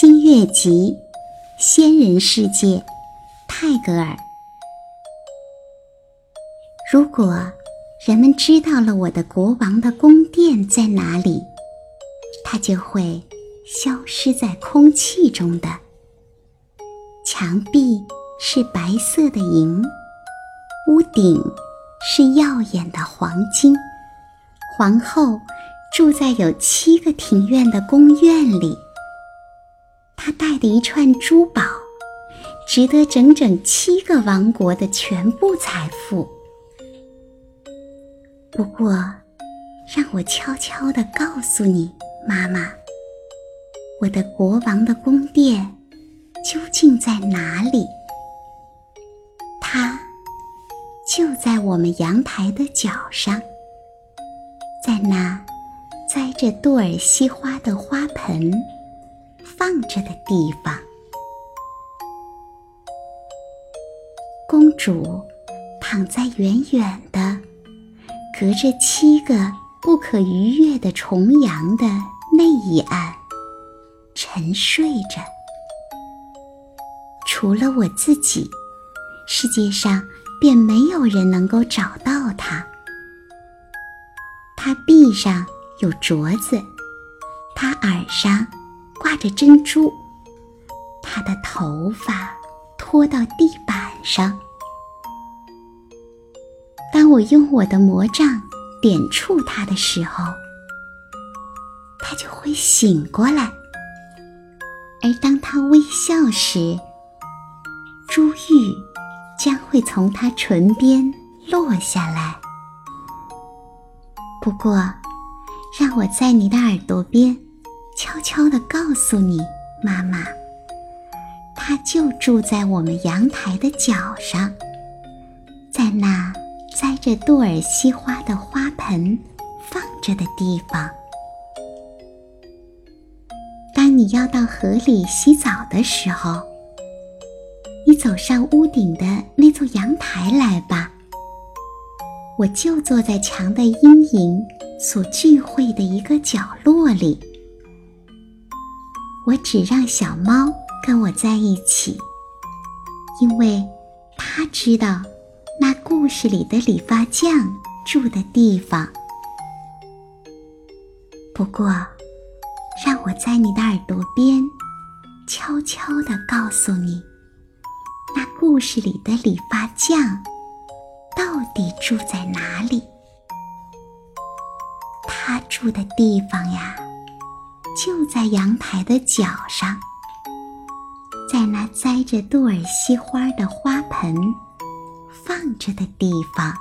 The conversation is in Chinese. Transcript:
新月集，仙人世界，泰戈尔。如果人们知道了我的国王的宫殿在哪里，它就会消失在空气中的。墙壁是白色的银，屋顶是耀眼的黄金。皇后住在有七个庭院的宫院里。他带的一串珠宝，值得整整七个王国的全部财富。不过，让我悄悄地告诉你，妈妈，我的国王的宫殿究竟在哪里？它就在我们阳台的角上，在那栽着杜尔西花的花盆。放着的地方，公主躺在远远的、隔着七个不可逾越的重阳的那一岸沉睡着。除了我自己，世界上便没有人能够找到她。她臂上有镯子，她耳上。挂着珍珠，她的头发拖到地板上。当我用我的魔杖点触她的时候，她就会醒过来；而当她微笑时，珠玉将会从她唇边落下来。不过，让我在你的耳朵边。悄悄地告诉你，妈妈，他就住在我们阳台的角上，在那栽着杜尔西花的花盆放着的地方。当你要到河里洗澡的时候，你走上屋顶的那座阳台来吧。我就坐在墙的阴影所聚会的一个角落里。我只让小猫跟我在一起，因为它知道那故事里的理发匠住的地方。不过，让我在你的耳朵边悄悄地告诉你，那故事里的理发匠到底住在哪里？他住的地方呀。就在阳台的角上，在那栽着杜尔西花的花盆放着的地方。